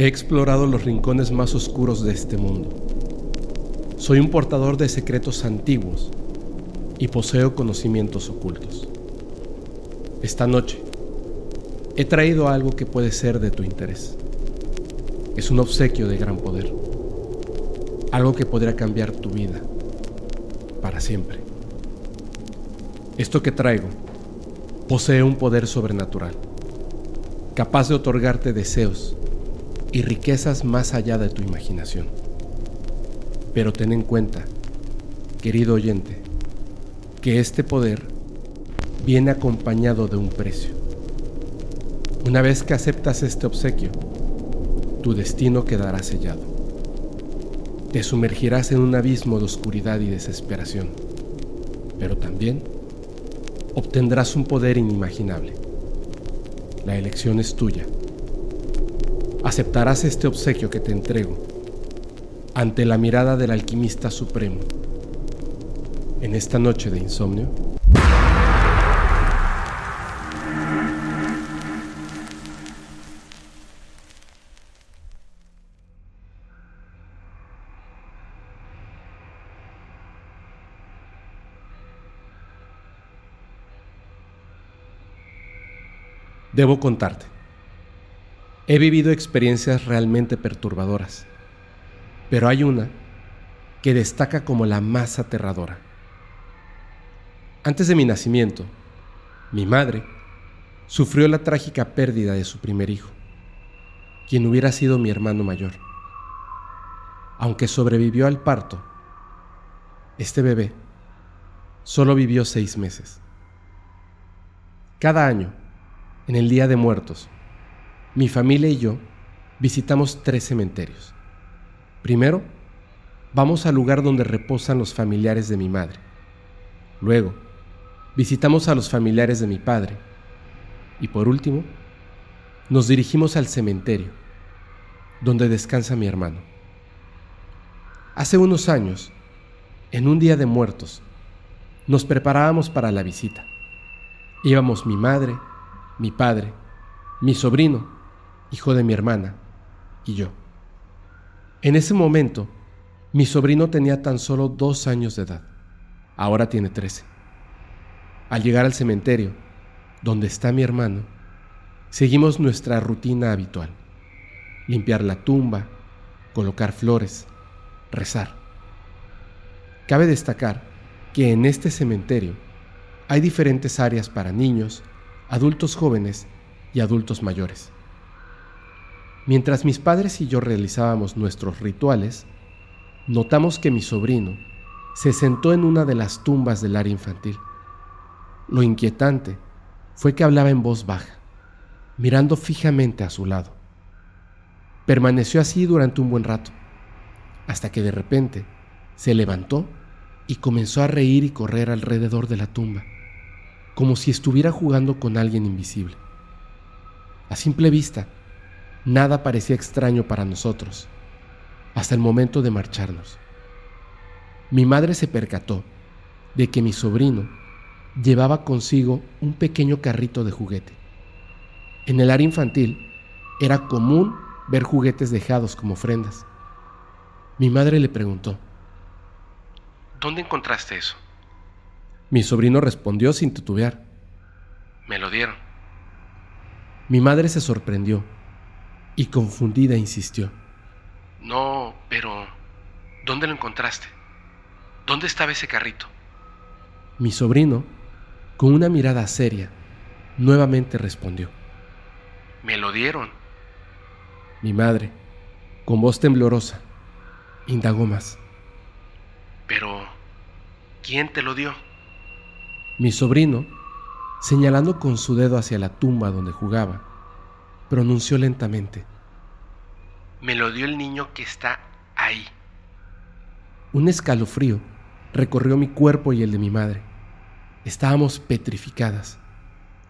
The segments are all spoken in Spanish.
He explorado los rincones más oscuros de este mundo. Soy un portador de secretos antiguos y poseo conocimientos ocultos. Esta noche he traído algo que puede ser de tu interés. Es un obsequio de gran poder. Algo que podrá cambiar tu vida para siempre. Esto que traigo posee un poder sobrenatural, capaz de otorgarte deseos y riquezas más allá de tu imaginación. Pero ten en cuenta, querido oyente, que este poder viene acompañado de un precio. Una vez que aceptas este obsequio, tu destino quedará sellado. Te sumergirás en un abismo de oscuridad y desesperación, pero también obtendrás un poder inimaginable. La elección es tuya. Aceptarás este obsequio que te entrego ante la mirada del alquimista supremo. En esta noche de insomnio, Debo contarte. He vivido experiencias realmente perturbadoras, pero hay una que destaca como la más aterradora. Antes de mi nacimiento, mi madre sufrió la trágica pérdida de su primer hijo, quien hubiera sido mi hermano mayor. Aunque sobrevivió al parto, este bebé solo vivió seis meses. Cada año, en el Día de Muertos, mi familia y yo visitamos tres cementerios. Primero, vamos al lugar donde reposan los familiares de mi madre. Luego, visitamos a los familiares de mi padre. Y por último, nos dirigimos al cementerio, donde descansa mi hermano. Hace unos años, en un día de muertos, nos preparábamos para la visita. Íbamos mi madre, mi padre, mi sobrino, hijo de mi hermana, y yo. En ese momento, mi sobrino tenía tan solo dos años de edad. Ahora tiene trece. Al llegar al cementerio, donde está mi hermano, seguimos nuestra rutina habitual. Limpiar la tumba, colocar flores, rezar. Cabe destacar que en este cementerio hay diferentes áreas para niños, adultos jóvenes y adultos mayores. Mientras mis padres y yo realizábamos nuestros rituales, notamos que mi sobrino se sentó en una de las tumbas del área infantil. Lo inquietante fue que hablaba en voz baja, mirando fijamente a su lado. Permaneció así durante un buen rato, hasta que de repente se levantó y comenzó a reír y correr alrededor de la tumba como si estuviera jugando con alguien invisible. A simple vista, nada parecía extraño para nosotros, hasta el momento de marcharnos. Mi madre se percató de que mi sobrino llevaba consigo un pequeño carrito de juguete. En el área infantil era común ver juguetes dejados como ofrendas. Mi madre le preguntó, ¿Dónde encontraste eso? Mi sobrino respondió sin titubear. Me lo dieron. Mi madre se sorprendió y confundida insistió. No, pero ¿dónde lo encontraste? ¿Dónde estaba ese carrito? Mi sobrino, con una mirada seria, nuevamente respondió. Me lo dieron. Mi madre, con voz temblorosa, indagó más. Pero, ¿quién te lo dio? Mi sobrino, señalando con su dedo hacia la tumba donde jugaba, pronunció lentamente. Me lo dio el niño que está ahí. Un escalofrío recorrió mi cuerpo y el de mi madre. Estábamos petrificadas,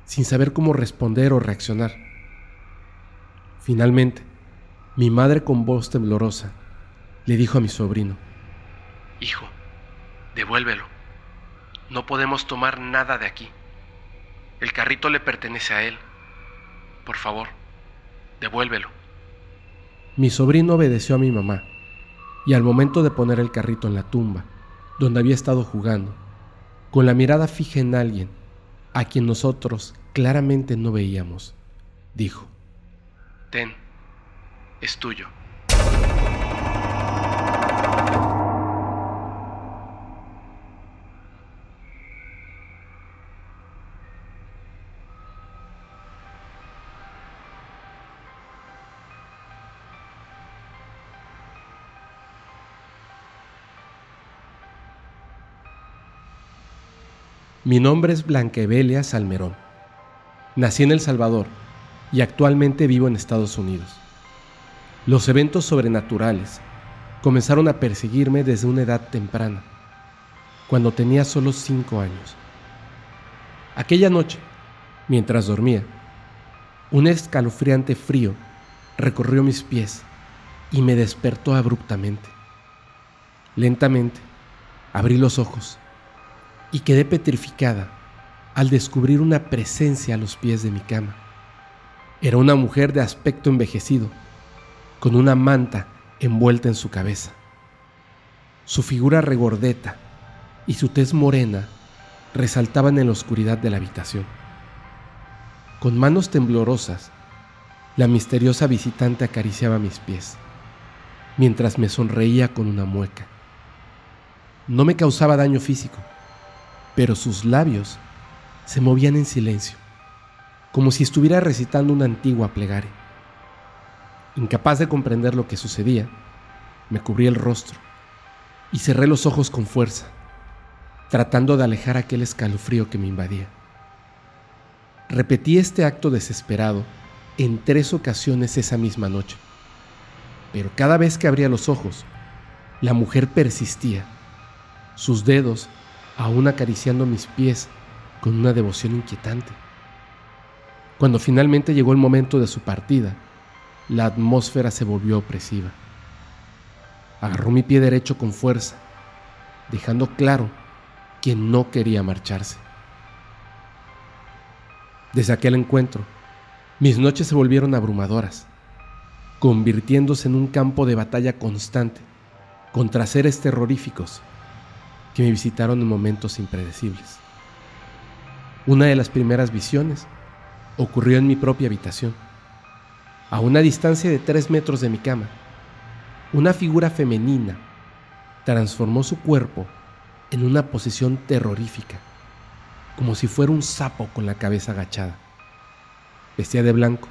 sin saber cómo responder o reaccionar. Finalmente, mi madre con voz temblorosa le dijo a mi sobrino, Hijo, devuélvelo. No podemos tomar nada de aquí. El carrito le pertenece a él. Por favor, devuélvelo. Mi sobrino obedeció a mi mamá y al momento de poner el carrito en la tumba, donde había estado jugando, con la mirada fija en alguien a quien nosotros claramente no veíamos, dijo, Ten, es tuyo. Mi nombre es Blanquevelia Salmerón. Nací en El Salvador y actualmente vivo en Estados Unidos. Los eventos sobrenaturales comenzaron a perseguirme desde una edad temprana, cuando tenía solo cinco años. Aquella noche, mientras dormía, un escalofriante frío recorrió mis pies y me despertó abruptamente. Lentamente abrí los ojos y quedé petrificada al descubrir una presencia a los pies de mi cama. Era una mujer de aspecto envejecido, con una manta envuelta en su cabeza. Su figura regordeta y su tez morena resaltaban en la oscuridad de la habitación. Con manos temblorosas, la misteriosa visitante acariciaba mis pies, mientras me sonreía con una mueca. No me causaba daño físico, pero sus labios se movían en silencio, como si estuviera recitando una antigua plegaria. Incapaz de comprender lo que sucedía, me cubrí el rostro y cerré los ojos con fuerza, tratando de alejar aquel escalofrío que me invadía. Repetí este acto desesperado en tres ocasiones esa misma noche, pero cada vez que abría los ojos, la mujer persistía. Sus dedos aún acariciando mis pies con una devoción inquietante. Cuando finalmente llegó el momento de su partida, la atmósfera se volvió opresiva. Agarró mi pie derecho con fuerza, dejando claro que no quería marcharse. Desde aquel encuentro, mis noches se volvieron abrumadoras, convirtiéndose en un campo de batalla constante contra seres terroríficos que me visitaron en momentos impredecibles. Una de las primeras visiones ocurrió en mi propia habitación. A una distancia de tres metros de mi cama, una figura femenina transformó su cuerpo en una posición terrorífica, como si fuera un sapo con la cabeza agachada. Vestía de blanco.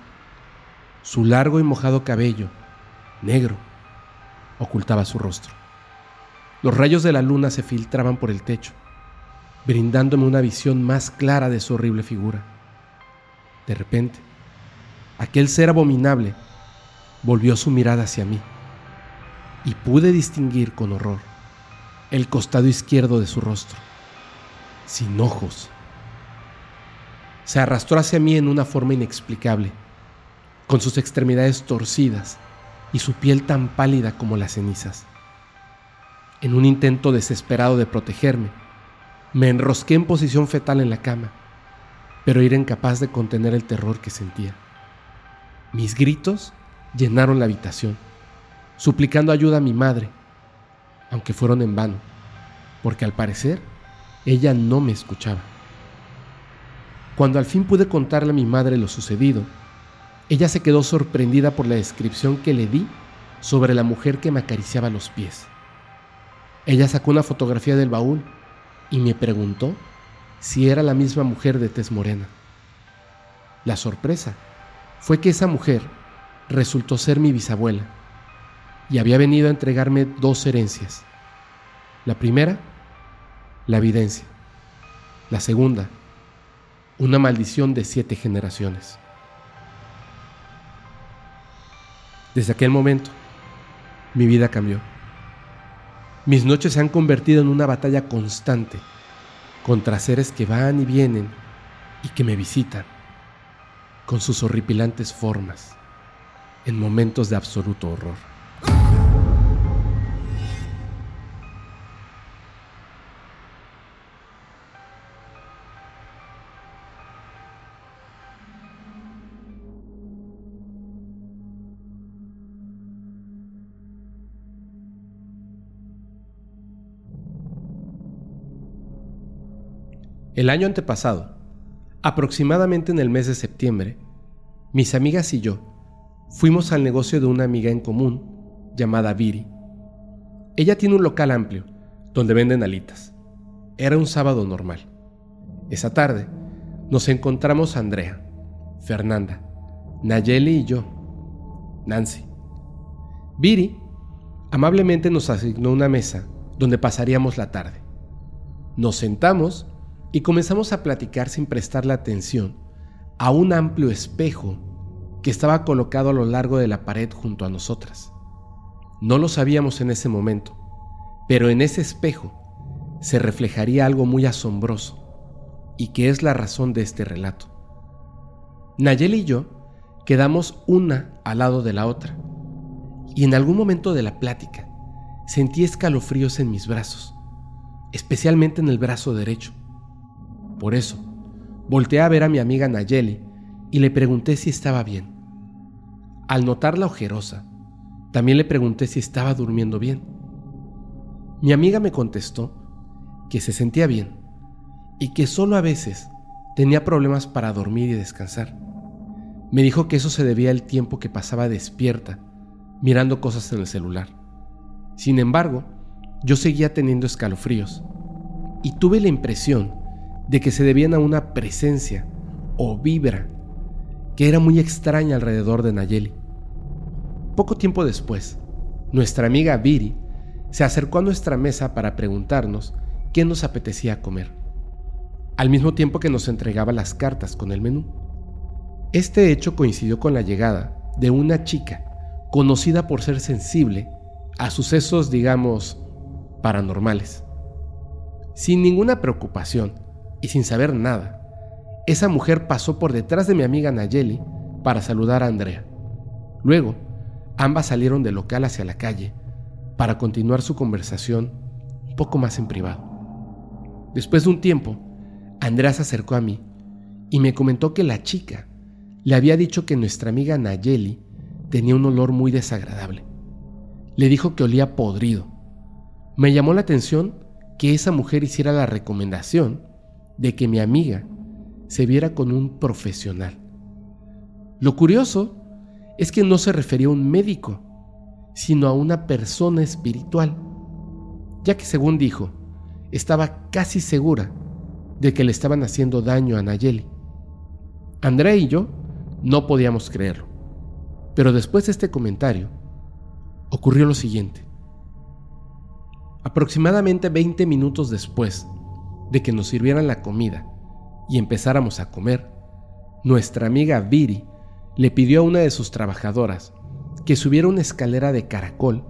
Su largo y mojado cabello, negro, ocultaba su rostro. Los rayos de la luna se filtraban por el techo, brindándome una visión más clara de su horrible figura. De repente, aquel ser abominable volvió su mirada hacia mí y pude distinguir con horror el costado izquierdo de su rostro, sin ojos. Se arrastró hacia mí en una forma inexplicable, con sus extremidades torcidas y su piel tan pálida como las cenizas. En un intento desesperado de protegerme, me enrosqué en posición fetal en la cama, pero era incapaz de contener el terror que sentía. Mis gritos llenaron la habitación, suplicando ayuda a mi madre, aunque fueron en vano, porque al parecer ella no me escuchaba. Cuando al fin pude contarle a mi madre lo sucedido, ella se quedó sorprendida por la descripción que le di sobre la mujer que me acariciaba los pies. Ella sacó una fotografía del baúl y me preguntó si era la misma mujer de tez morena. La sorpresa fue que esa mujer resultó ser mi bisabuela y había venido a entregarme dos herencias. La primera, la evidencia. La segunda, una maldición de siete generaciones. Desde aquel momento, mi vida cambió. Mis noches se han convertido en una batalla constante contra seres que van y vienen y que me visitan con sus horripilantes formas en momentos de absoluto horror. El año antepasado, aproximadamente en el mes de septiembre, mis amigas y yo fuimos al negocio de una amiga en común llamada Viri. Ella tiene un local amplio donde venden alitas. Era un sábado normal. Esa tarde nos encontramos Andrea, Fernanda, Nayeli y yo, Nancy. Viri amablemente nos asignó una mesa donde pasaríamos la tarde. Nos sentamos y comenzamos a platicar sin prestarle atención a un amplio espejo que estaba colocado a lo largo de la pared junto a nosotras. No lo sabíamos en ese momento, pero en ese espejo se reflejaría algo muy asombroso y que es la razón de este relato. Nayeli y yo quedamos una al lado de la otra y en algún momento de la plática sentí escalofríos en mis brazos, especialmente en el brazo derecho. Por eso, volteé a ver a mi amiga Nayeli y le pregunté si estaba bien. Al notar la ojerosa, también le pregunté si estaba durmiendo bien. Mi amiga me contestó que se sentía bien y que solo a veces tenía problemas para dormir y descansar. Me dijo que eso se debía al tiempo que pasaba despierta, mirando cosas en el celular. Sin embargo, yo seguía teniendo escalofríos y tuve la impresión de que se debían a una presencia o vibra que era muy extraña alrededor de Nayeli. Poco tiempo después, nuestra amiga Viri se acercó a nuestra mesa para preguntarnos qué nos apetecía comer, al mismo tiempo que nos entregaba las cartas con el menú. Este hecho coincidió con la llegada de una chica conocida por ser sensible a sucesos, digamos, paranormales. Sin ninguna preocupación y sin saber nada, esa mujer pasó por detrás de mi amiga Nayeli para saludar a Andrea. Luego, ambas salieron del local hacia la calle para continuar su conversación un poco más en privado. Después de un tiempo, Andrea se acercó a mí y me comentó que la chica le había dicho que nuestra amiga Nayeli tenía un olor muy desagradable. Le dijo que olía podrido. Me llamó la atención que esa mujer hiciera la recomendación de que mi amiga se viera con un profesional. Lo curioso es que no se refería a un médico, sino a una persona espiritual, ya que según dijo, estaba casi segura de que le estaban haciendo daño a Nayeli. Andrea y yo no podíamos creerlo, pero después de este comentario, ocurrió lo siguiente. Aproximadamente 20 minutos después de que nos sirvieran la comida y empezáramos a comer, nuestra amiga Viri le pidió a una de sus trabajadoras que subiera una escalera de caracol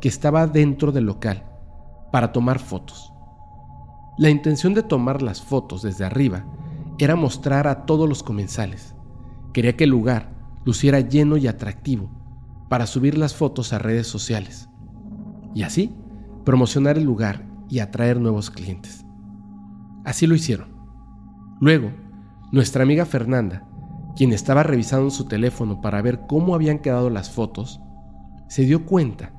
que estaba dentro del local para tomar fotos. La intención de tomar las fotos desde arriba era mostrar a todos los comensales. Quería que el lugar luciera lleno y atractivo para subir las fotos a redes sociales y así promocionar el lugar y atraer nuevos clientes. Así lo hicieron. Luego, nuestra amiga Fernanda, quien estaba revisando su teléfono para ver cómo habían quedado las fotos, se dio cuenta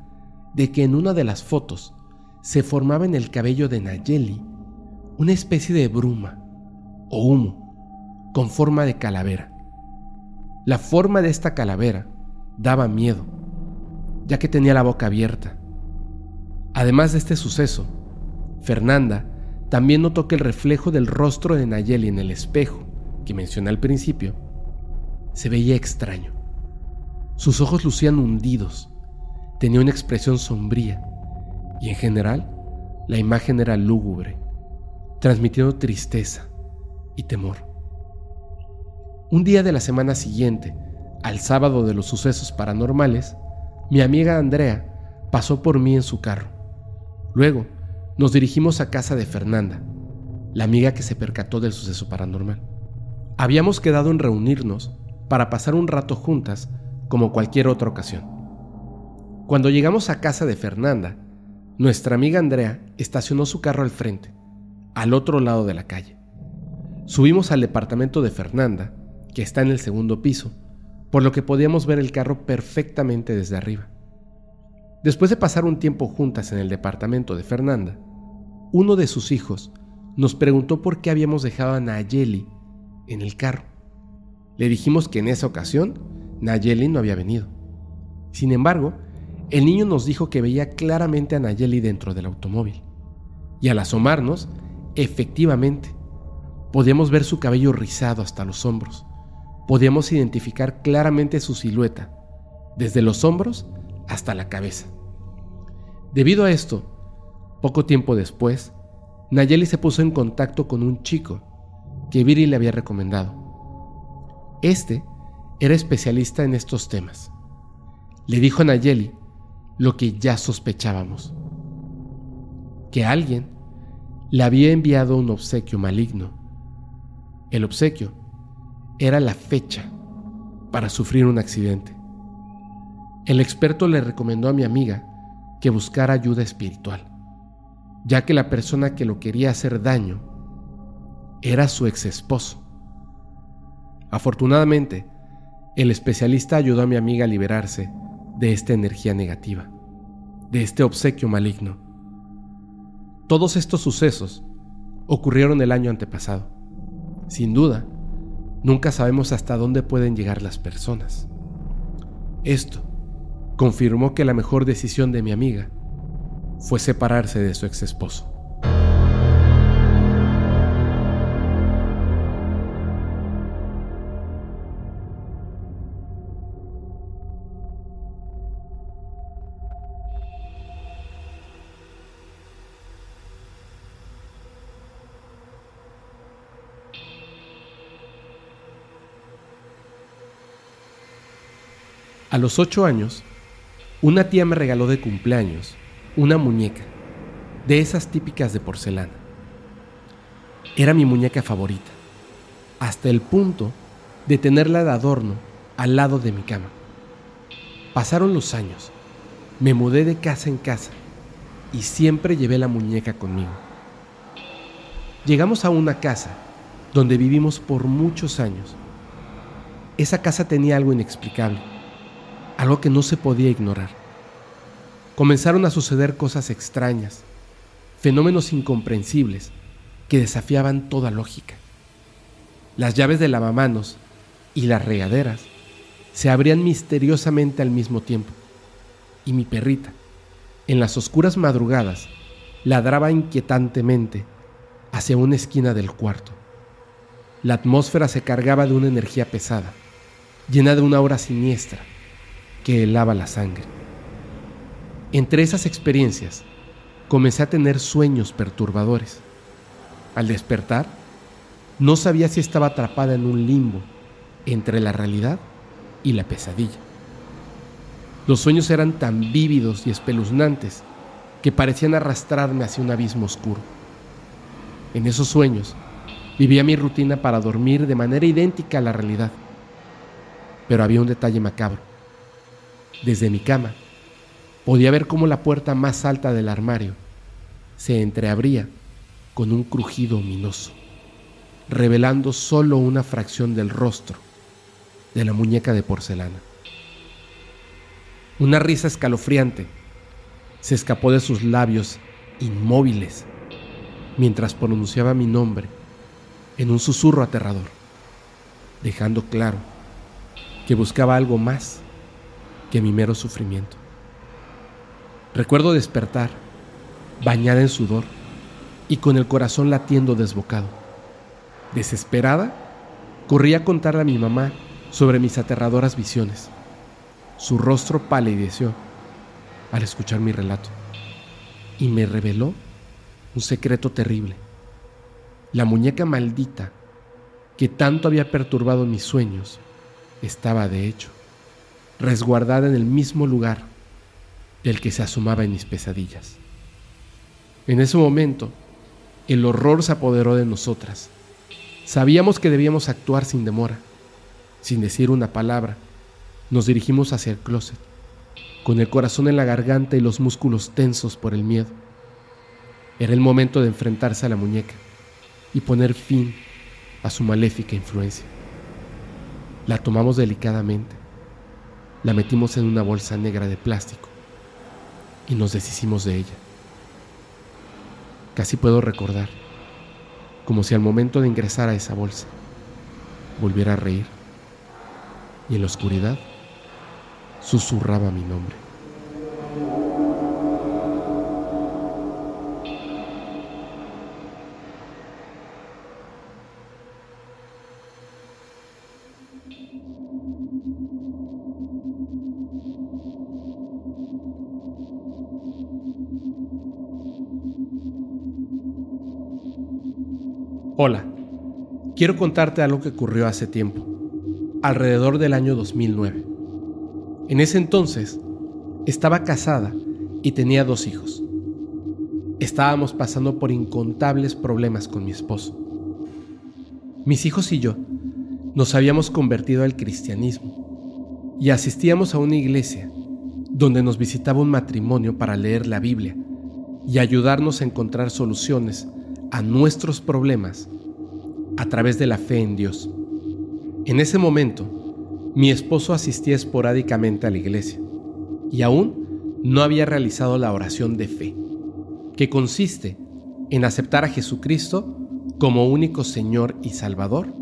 de que en una de las fotos se formaba en el cabello de Nayeli una especie de bruma o humo con forma de calavera. La forma de esta calavera daba miedo, ya que tenía la boca abierta. Además de este suceso, Fernanda también notó que el reflejo del rostro de Nayeli en el espejo, que mencioné al principio, se veía extraño. Sus ojos lucían hundidos, tenía una expresión sombría y en general la imagen era lúgubre, transmitiendo tristeza y temor. Un día de la semana siguiente, al sábado de los sucesos paranormales, mi amiga Andrea pasó por mí en su carro. Luego, nos dirigimos a casa de Fernanda, la amiga que se percató del suceso paranormal. Habíamos quedado en reunirnos para pasar un rato juntas como cualquier otra ocasión. Cuando llegamos a casa de Fernanda, nuestra amiga Andrea estacionó su carro al frente, al otro lado de la calle. Subimos al departamento de Fernanda, que está en el segundo piso, por lo que podíamos ver el carro perfectamente desde arriba. Después de pasar un tiempo juntas en el departamento de Fernanda, uno de sus hijos nos preguntó por qué habíamos dejado a Nayeli en el carro. Le dijimos que en esa ocasión Nayeli no había venido. Sin embargo, el niño nos dijo que veía claramente a Nayeli dentro del automóvil. Y al asomarnos, efectivamente, podíamos ver su cabello rizado hasta los hombros. Podíamos identificar claramente su silueta, desde los hombros hasta la cabeza. Debido a esto, poco tiempo después, Nayeli se puso en contacto con un chico que Viri le había recomendado. Este era especialista en estos temas. Le dijo a Nayeli lo que ya sospechábamos, que alguien le había enviado un obsequio maligno. El obsequio era la fecha para sufrir un accidente. El experto le recomendó a mi amiga que buscara ayuda espiritual, ya que la persona que lo quería hacer daño era su ex esposo. Afortunadamente, el especialista ayudó a mi amiga a liberarse de esta energía negativa, de este obsequio maligno. Todos estos sucesos ocurrieron el año antepasado. Sin duda, nunca sabemos hasta dónde pueden llegar las personas. Esto confirmó que la mejor decisión de mi amiga fue separarse de su ex esposo. A los ocho años, una tía me regaló de cumpleaños una muñeca, de esas típicas de porcelana. Era mi muñeca favorita, hasta el punto de tenerla de adorno al lado de mi cama. Pasaron los años, me mudé de casa en casa y siempre llevé la muñeca conmigo. Llegamos a una casa donde vivimos por muchos años. Esa casa tenía algo inexplicable algo que no se podía ignorar. Comenzaron a suceder cosas extrañas, fenómenos incomprensibles que desafiaban toda lógica. Las llaves de lavamanos y las regaderas se abrían misteriosamente al mismo tiempo, y mi perrita, en las oscuras madrugadas, ladraba inquietantemente hacia una esquina del cuarto. La atmósfera se cargaba de una energía pesada, llena de una aura siniestra que helaba la sangre. Entre esas experiencias, comencé a tener sueños perturbadores. Al despertar, no sabía si estaba atrapada en un limbo entre la realidad y la pesadilla. Los sueños eran tan vívidos y espeluznantes que parecían arrastrarme hacia un abismo oscuro. En esos sueños vivía mi rutina para dormir de manera idéntica a la realidad. Pero había un detalle macabro. Desde mi cama podía ver cómo la puerta más alta del armario se entreabría con un crujido ominoso, revelando solo una fracción del rostro de la muñeca de porcelana. Una risa escalofriante se escapó de sus labios inmóviles mientras pronunciaba mi nombre en un susurro aterrador, dejando claro que buscaba algo más que mi mero sufrimiento. Recuerdo despertar, bañada en sudor y con el corazón latiendo desbocado. Desesperada, corrí a contarle a mi mamá sobre mis aterradoras visiones. Su rostro palideció al escuchar mi relato y me reveló un secreto terrible. La muñeca maldita que tanto había perturbado mis sueños estaba de hecho resguardada en el mismo lugar del que se asomaba en mis pesadillas. En ese momento, el horror se apoderó de nosotras. Sabíamos que debíamos actuar sin demora. Sin decir una palabra, nos dirigimos hacia el closet, con el corazón en la garganta y los músculos tensos por el miedo. Era el momento de enfrentarse a la muñeca y poner fin a su maléfica influencia. La tomamos delicadamente, la metimos en una bolsa negra de plástico y nos deshicimos de ella. Casi puedo recordar como si al momento de ingresar a esa bolsa volviera a reír y en la oscuridad susurraba mi nombre. Hola, quiero contarte algo que ocurrió hace tiempo, alrededor del año 2009. En ese entonces, estaba casada y tenía dos hijos. Estábamos pasando por incontables problemas con mi esposo. Mis hijos y yo nos habíamos convertido al cristianismo y asistíamos a una iglesia donde nos visitaba un matrimonio para leer la Biblia y ayudarnos a encontrar soluciones a nuestros problemas a través de la fe en Dios. En ese momento, mi esposo asistía esporádicamente a la iglesia y aún no había realizado la oración de fe, que consiste en aceptar a Jesucristo como único Señor y Salvador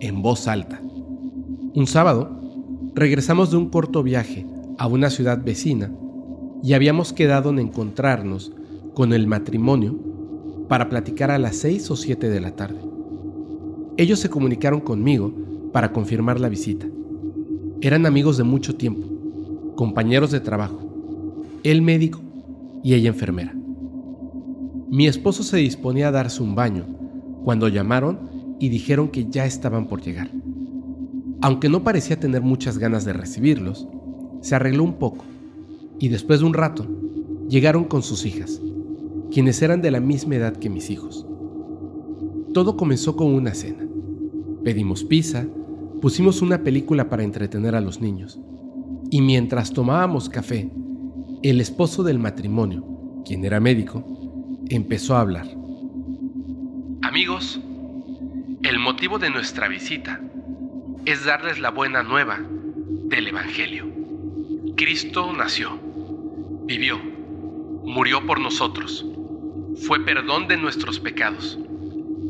en voz alta. Un sábado, regresamos de un corto viaje a una ciudad vecina y habíamos quedado en encontrarnos con el matrimonio para platicar a las 6 o 7 de la tarde. Ellos se comunicaron conmigo para confirmar la visita. Eran amigos de mucho tiempo, compañeros de trabajo, él médico y ella enfermera. Mi esposo se disponía a darse un baño cuando llamaron y dijeron que ya estaban por llegar. Aunque no parecía tener muchas ganas de recibirlos, se arregló un poco y después de un rato llegaron con sus hijas quienes eran de la misma edad que mis hijos. Todo comenzó con una cena. Pedimos pizza, pusimos una película para entretener a los niños, y mientras tomábamos café, el esposo del matrimonio, quien era médico, empezó a hablar. Amigos, el motivo de nuestra visita es darles la buena nueva del Evangelio. Cristo nació, vivió, murió por nosotros fue perdón de nuestros pecados,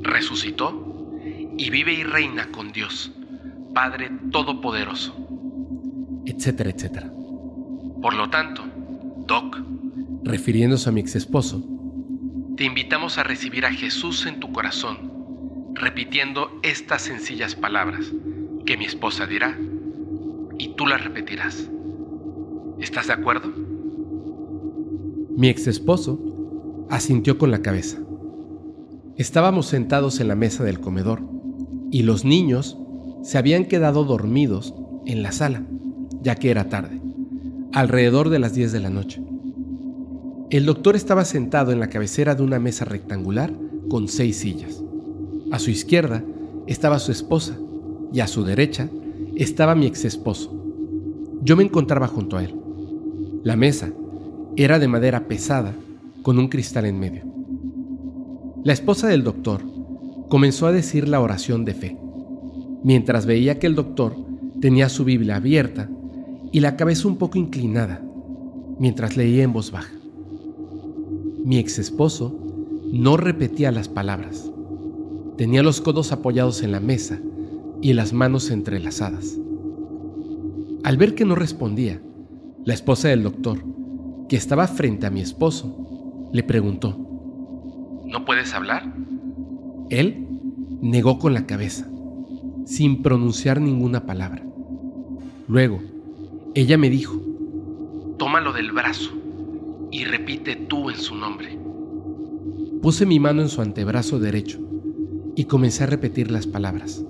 resucitó y vive y reina con Dios, Padre Todopoderoso, etcétera, etcétera. Por lo tanto, Doc, refiriéndose a mi ex esposo, te invitamos a recibir a Jesús en tu corazón, repitiendo estas sencillas palabras que mi esposa dirá y tú las repetirás. ¿Estás de acuerdo? Mi ex esposo Asintió con la cabeza. Estábamos sentados en la mesa del comedor y los niños se habían quedado dormidos en la sala, ya que era tarde, alrededor de las 10 de la noche. El doctor estaba sentado en la cabecera de una mesa rectangular con seis sillas. A su izquierda estaba su esposa y a su derecha estaba mi ex esposo. Yo me encontraba junto a él. La mesa era de madera pesada con un cristal en medio. La esposa del doctor comenzó a decir la oración de fe, mientras veía que el doctor tenía su Biblia abierta y la cabeza un poco inclinada, mientras leía en voz baja. Mi ex esposo no repetía las palabras. Tenía los codos apoyados en la mesa y las manos entrelazadas. Al ver que no respondía, la esposa del doctor, que estaba frente a mi esposo, le preguntó, ¿No puedes hablar? Él negó con la cabeza, sin pronunciar ninguna palabra. Luego, ella me dijo, tómalo del brazo y repite tú en su nombre. Puse mi mano en su antebrazo derecho y comencé a repetir las palabras.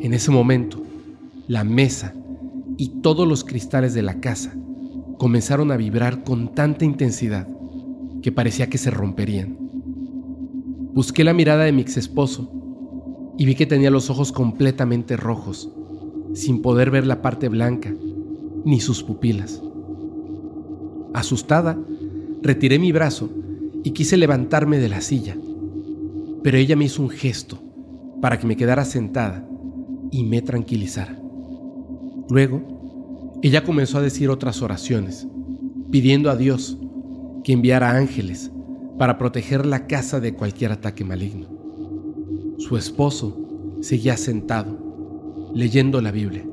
En ese momento, la mesa y todos los cristales de la casa comenzaron a vibrar con tanta intensidad que parecía que se romperían. Busqué la mirada de mi ex esposo y vi que tenía los ojos completamente rojos, sin poder ver la parte blanca ni sus pupilas. Asustada, retiré mi brazo y quise levantarme de la silla, pero ella me hizo un gesto para que me quedara sentada y me tranquilizara. Luego, ella comenzó a decir otras oraciones, pidiendo a Dios que enviara ángeles para proteger la casa de cualquier ataque maligno. Su esposo seguía sentado, leyendo la Biblia.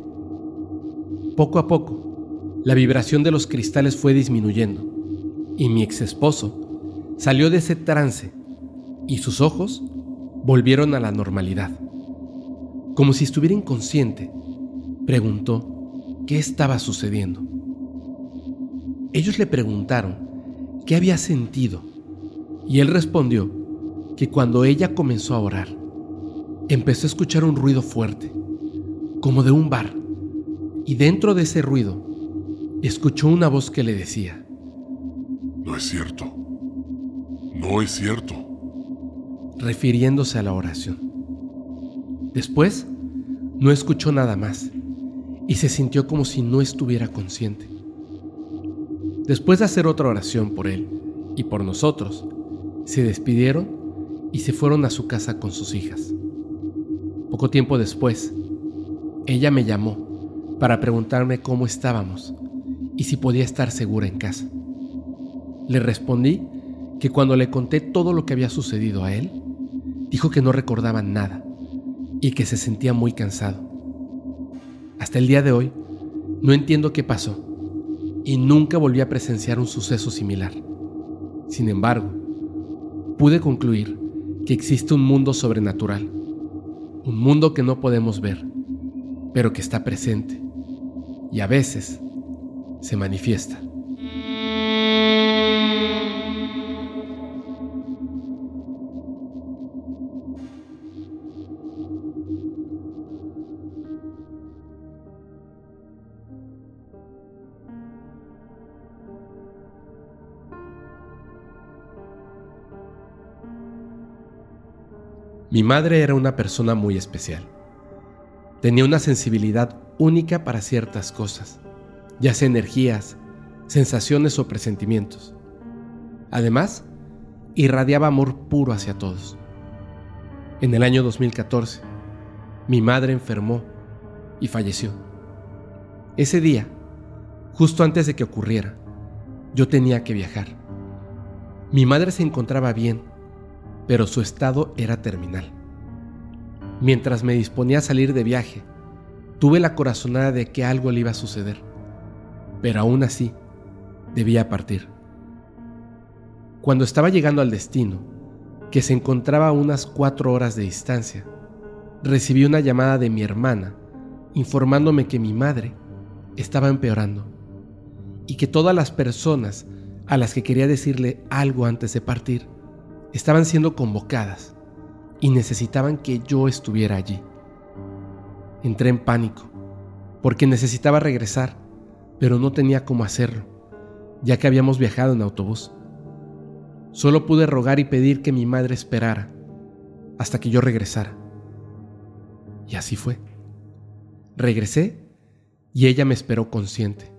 Poco a poco, la vibración de los cristales fue disminuyendo y mi ex esposo salió de ese trance y sus ojos volvieron a la normalidad. Como si estuviera inconsciente, preguntó qué estaba sucediendo. Ellos le preguntaron qué había sentido y él respondió que cuando ella comenzó a orar, empezó a escuchar un ruido fuerte, como de un bar, y dentro de ese ruido escuchó una voz que le decía, No es cierto, no es cierto, refiriéndose a la oración. Después, no escuchó nada más y se sintió como si no estuviera consciente. Después de hacer otra oración por él y por nosotros, se despidieron y se fueron a su casa con sus hijas. Poco tiempo después, ella me llamó para preguntarme cómo estábamos y si podía estar segura en casa. Le respondí que cuando le conté todo lo que había sucedido a él, dijo que no recordaba nada y que se sentía muy cansado. Hasta el día de hoy, no entiendo qué pasó y nunca volví a presenciar un suceso similar. Sin embargo, pude concluir que existe un mundo sobrenatural, un mundo que no podemos ver, pero que está presente y a veces se manifiesta. Mi madre era una persona muy especial. Tenía una sensibilidad única para ciertas cosas, ya sea energías, sensaciones o presentimientos. Además, irradiaba amor puro hacia todos. En el año 2014, mi madre enfermó y falleció. Ese día, justo antes de que ocurriera, yo tenía que viajar. Mi madre se encontraba bien pero su estado era terminal. Mientras me disponía a salir de viaje, tuve la corazonada de que algo le iba a suceder, pero aún así debía partir. Cuando estaba llegando al destino, que se encontraba a unas cuatro horas de distancia, recibí una llamada de mi hermana informándome que mi madre estaba empeorando y que todas las personas a las que quería decirle algo antes de partir estaban siendo convocadas y necesitaban que yo estuviera allí. Entré en pánico, porque necesitaba regresar, pero no tenía cómo hacerlo, ya que habíamos viajado en autobús. Solo pude rogar y pedir que mi madre esperara hasta que yo regresara. Y así fue. Regresé y ella me esperó consciente.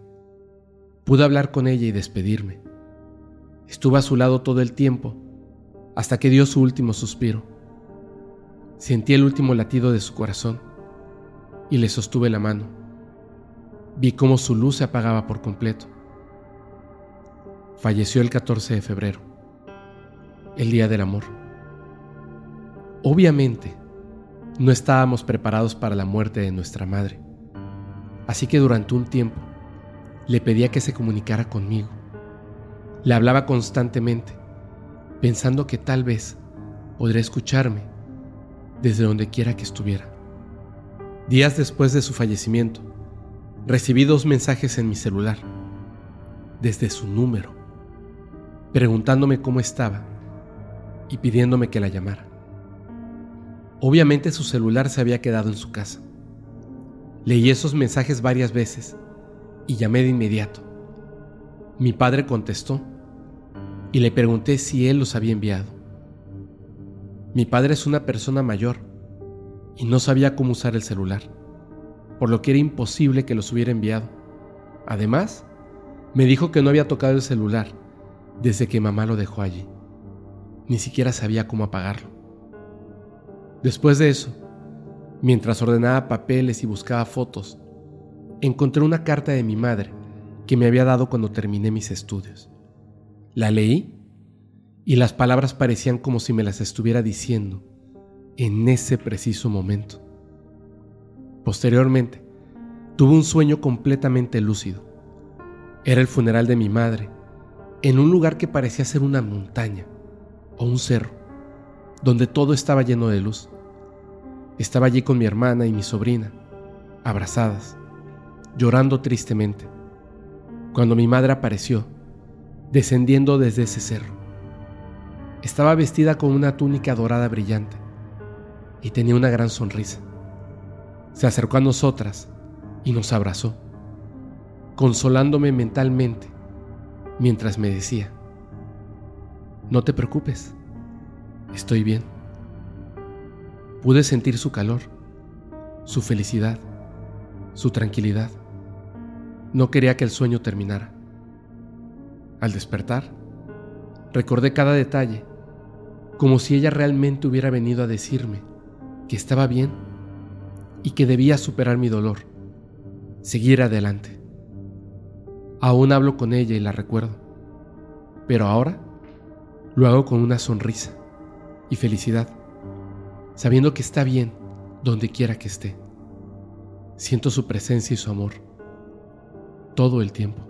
Pude hablar con ella y despedirme. Estuve a su lado todo el tiempo hasta que dio su último suspiro. Sentí el último latido de su corazón y le sostuve la mano. Vi cómo su luz se apagaba por completo. Falleció el 14 de febrero, el Día del Amor. Obviamente, no estábamos preparados para la muerte de nuestra madre, así que durante un tiempo le pedía que se comunicara conmigo. Le hablaba constantemente pensando que tal vez podría escucharme desde donde quiera que estuviera. Días después de su fallecimiento, recibí dos mensajes en mi celular, desde su número, preguntándome cómo estaba y pidiéndome que la llamara. Obviamente su celular se había quedado en su casa. Leí esos mensajes varias veces y llamé de inmediato. Mi padre contestó y le pregunté si él los había enviado. Mi padre es una persona mayor y no sabía cómo usar el celular, por lo que era imposible que los hubiera enviado. Además, me dijo que no había tocado el celular desde que mamá lo dejó allí. Ni siquiera sabía cómo apagarlo. Después de eso, mientras ordenaba papeles y buscaba fotos, encontré una carta de mi madre que me había dado cuando terminé mis estudios. La leí y las palabras parecían como si me las estuviera diciendo en ese preciso momento. Posteriormente, tuve un sueño completamente lúcido. Era el funeral de mi madre, en un lugar que parecía ser una montaña o un cerro, donde todo estaba lleno de luz. Estaba allí con mi hermana y mi sobrina, abrazadas, llorando tristemente, cuando mi madre apareció, descendiendo desde ese cerro. Estaba vestida con una túnica dorada brillante y tenía una gran sonrisa. Se acercó a nosotras y nos abrazó, consolándome mentalmente mientras me decía, no te preocupes, estoy bien. Pude sentir su calor, su felicidad, su tranquilidad. No quería que el sueño terminara. Al despertar, recordé cada detalle, como si ella realmente hubiera venido a decirme que estaba bien y que debía superar mi dolor, seguir adelante. Aún hablo con ella y la recuerdo, pero ahora lo hago con una sonrisa y felicidad, sabiendo que está bien donde quiera que esté. Siento su presencia y su amor todo el tiempo.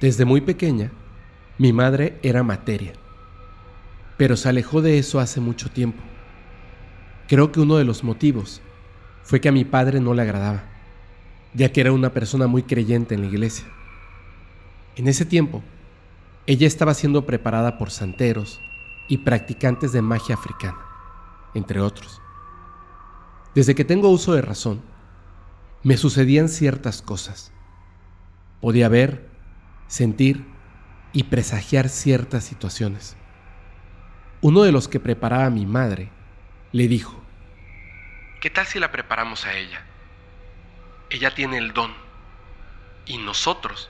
Desde muy pequeña, mi madre era materia, pero se alejó de eso hace mucho tiempo. Creo que uno de los motivos fue que a mi padre no le agradaba, ya que era una persona muy creyente en la iglesia. En ese tiempo, ella estaba siendo preparada por santeros y practicantes de magia africana, entre otros. Desde que tengo uso de razón, me sucedían ciertas cosas. Podía ver, sentir y presagiar ciertas situaciones. Uno de los que preparaba a mi madre le dijo, ¿qué tal si la preparamos a ella? Ella tiene el don y nosotros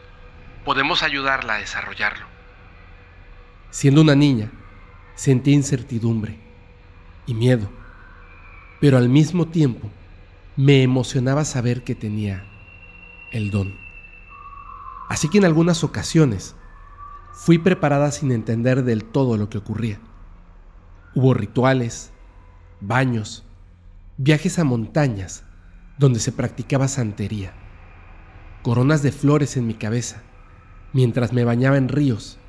podemos ayudarla a desarrollarlo. Siendo una niña, sentí incertidumbre y miedo, pero al mismo tiempo me emocionaba saber que tenía el don. Así que en algunas ocasiones fui preparada sin entender del todo lo que ocurría. Hubo rituales, baños, viajes a montañas donde se practicaba santería, coronas de flores en mi cabeza, mientras me bañaba en ríos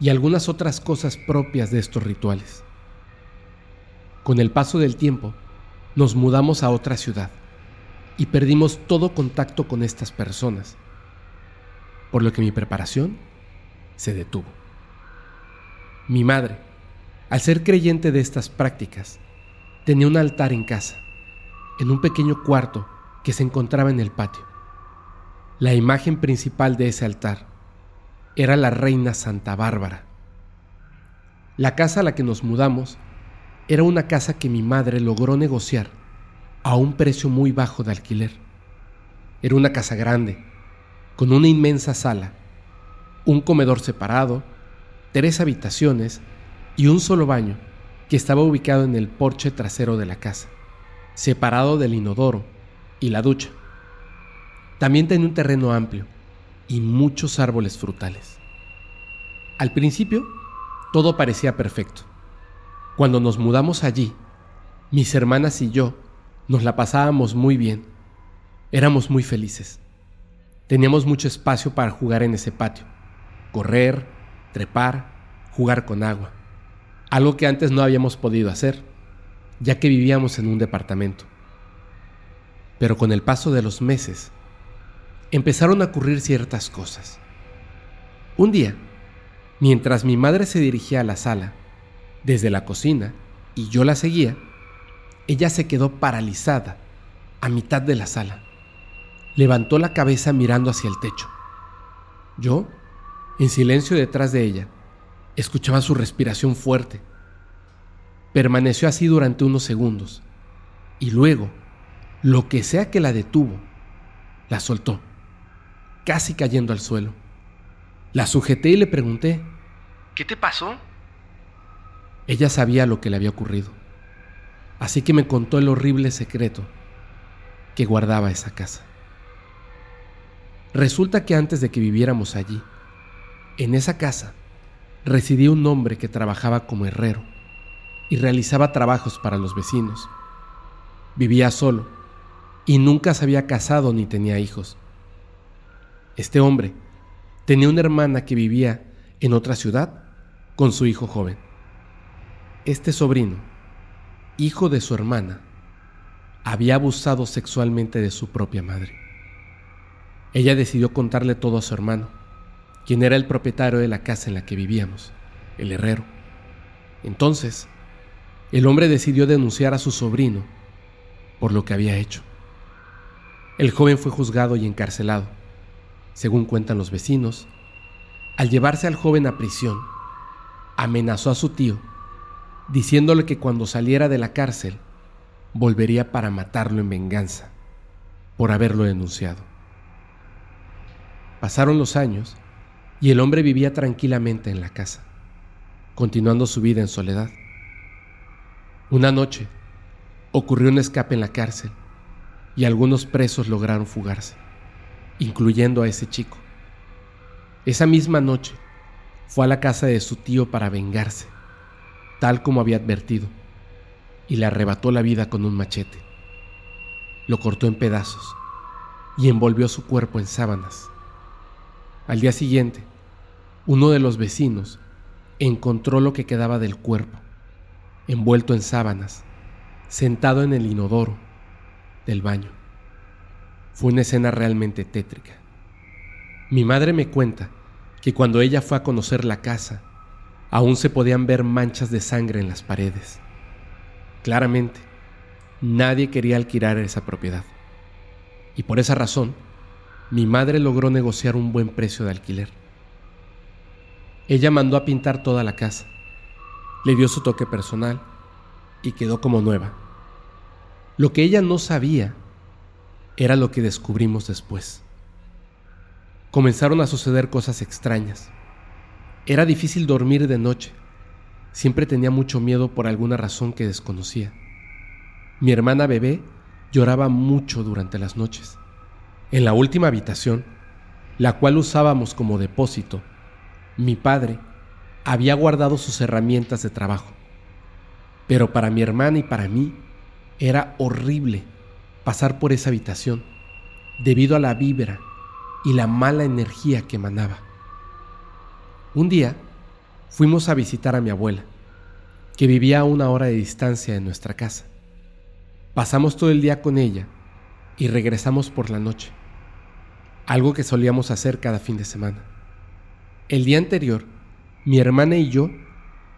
y algunas otras cosas propias de estos rituales. Con el paso del tiempo, nos mudamos a otra ciudad y perdimos todo contacto con estas personas por lo que mi preparación se detuvo. Mi madre, al ser creyente de estas prácticas, tenía un altar en casa, en un pequeño cuarto que se encontraba en el patio. La imagen principal de ese altar era la reina Santa Bárbara. La casa a la que nos mudamos era una casa que mi madre logró negociar a un precio muy bajo de alquiler. Era una casa grande, con una inmensa sala, un comedor separado, tres habitaciones y un solo baño que estaba ubicado en el porche trasero de la casa, separado del inodoro y la ducha. También tenía un terreno amplio y muchos árboles frutales. Al principio, todo parecía perfecto. Cuando nos mudamos allí, mis hermanas y yo nos la pasábamos muy bien. Éramos muy felices. Teníamos mucho espacio para jugar en ese patio, correr, trepar, jugar con agua, algo que antes no habíamos podido hacer, ya que vivíamos en un departamento. Pero con el paso de los meses, empezaron a ocurrir ciertas cosas. Un día, mientras mi madre se dirigía a la sala, desde la cocina, y yo la seguía, ella se quedó paralizada a mitad de la sala levantó la cabeza mirando hacia el techo. Yo, en silencio detrás de ella, escuchaba su respiración fuerte. Permaneció así durante unos segundos y luego, lo que sea que la detuvo, la soltó, casi cayendo al suelo. La sujeté y le pregunté, ¿qué te pasó? Ella sabía lo que le había ocurrido. Así que me contó el horrible secreto que guardaba esa casa. Resulta que antes de que viviéramos allí, en esa casa, residía un hombre que trabajaba como herrero y realizaba trabajos para los vecinos. Vivía solo y nunca se había casado ni tenía hijos. Este hombre tenía una hermana que vivía en otra ciudad con su hijo joven. Este sobrino, hijo de su hermana, había abusado sexualmente de su propia madre. Ella decidió contarle todo a su hermano, quien era el propietario de la casa en la que vivíamos, el herrero. Entonces, el hombre decidió denunciar a su sobrino por lo que había hecho. El joven fue juzgado y encarcelado, según cuentan los vecinos. Al llevarse al joven a prisión, amenazó a su tío, diciéndole que cuando saliera de la cárcel, volvería para matarlo en venganza por haberlo denunciado. Pasaron los años y el hombre vivía tranquilamente en la casa, continuando su vida en soledad. Una noche ocurrió un escape en la cárcel y algunos presos lograron fugarse, incluyendo a ese chico. Esa misma noche fue a la casa de su tío para vengarse, tal como había advertido, y le arrebató la vida con un machete. Lo cortó en pedazos y envolvió su cuerpo en sábanas. Al día siguiente, uno de los vecinos encontró lo que quedaba del cuerpo envuelto en sábanas, sentado en el inodoro del baño. Fue una escena realmente tétrica. Mi madre me cuenta que cuando ella fue a conocer la casa, aún se podían ver manchas de sangre en las paredes. Claramente, nadie quería alquilar esa propiedad. Y por esa razón, mi madre logró negociar un buen precio de alquiler. Ella mandó a pintar toda la casa le dio su toque personal y quedó como nueva. Lo que ella no sabía era lo que descubrimos después. Comenzaron a suceder cosas extrañas. Era difícil dormir de noche. Siempre tenía mucho miedo por alguna razón que desconocía. Mi hermana bebé lloraba mucho durante las noches. En la última habitación, la cual usábamos como depósito, mi padre había guardado sus herramientas de trabajo. Pero para mi hermana y para mí era horrible pasar por esa habitación debido a la vibra y la mala energía que emanaba. Un día fuimos a visitar a mi abuela, que vivía a una hora de distancia de nuestra casa. Pasamos todo el día con ella y regresamos por la noche, algo que solíamos hacer cada fin de semana. El día anterior mi hermana y yo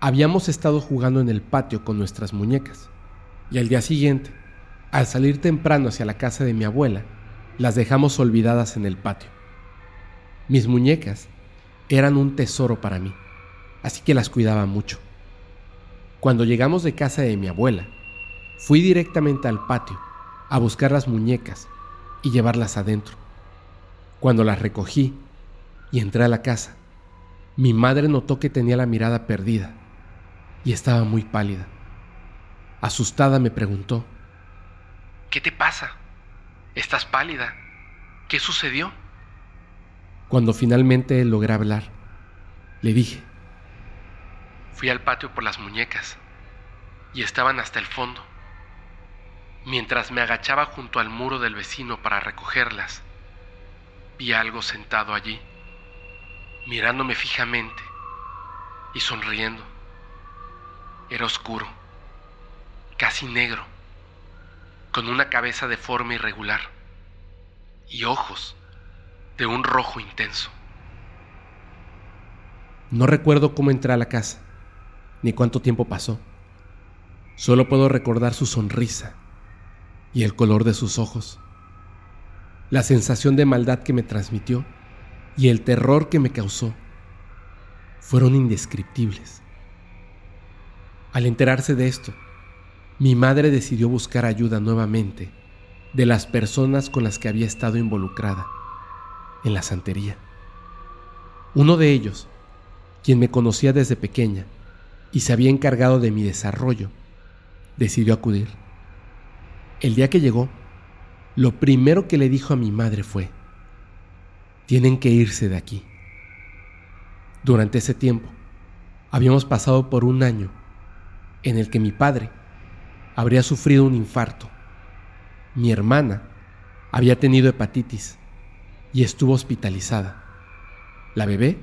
habíamos estado jugando en el patio con nuestras muñecas y al día siguiente, al salir temprano hacia la casa de mi abuela, las dejamos olvidadas en el patio. Mis muñecas eran un tesoro para mí, así que las cuidaba mucho. Cuando llegamos de casa de mi abuela, fui directamente al patio a buscar las muñecas y llevarlas adentro. Cuando las recogí y entré a la casa, mi madre notó que tenía la mirada perdida y estaba muy pálida. Asustada me preguntó, ¿Qué te pasa? ¿Estás pálida? ¿Qué sucedió? Cuando finalmente logré hablar, le dije, fui al patio por las muñecas y estaban hasta el fondo. Mientras me agachaba junto al muro del vecino para recogerlas, vi algo sentado allí mirándome fijamente y sonriendo. Era oscuro, casi negro, con una cabeza de forma irregular y ojos de un rojo intenso. No recuerdo cómo entré a la casa, ni cuánto tiempo pasó. Solo puedo recordar su sonrisa y el color de sus ojos, la sensación de maldad que me transmitió y el terror que me causó fueron indescriptibles. Al enterarse de esto, mi madre decidió buscar ayuda nuevamente de las personas con las que había estado involucrada en la santería. Uno de ellos, quien me conocía desde pequeña y se había encargado de mi desarrollo, decidió acudir. El día que llegó, lo primero que le dijo a mi madre fue, tienen que irse de aquí. Durante ese tiempo, habíamos pasado por un año en el que mi padre habría sufrido un infarto. Mi hermana había tenido hepatitis y estuvo hospitalizada. La bebé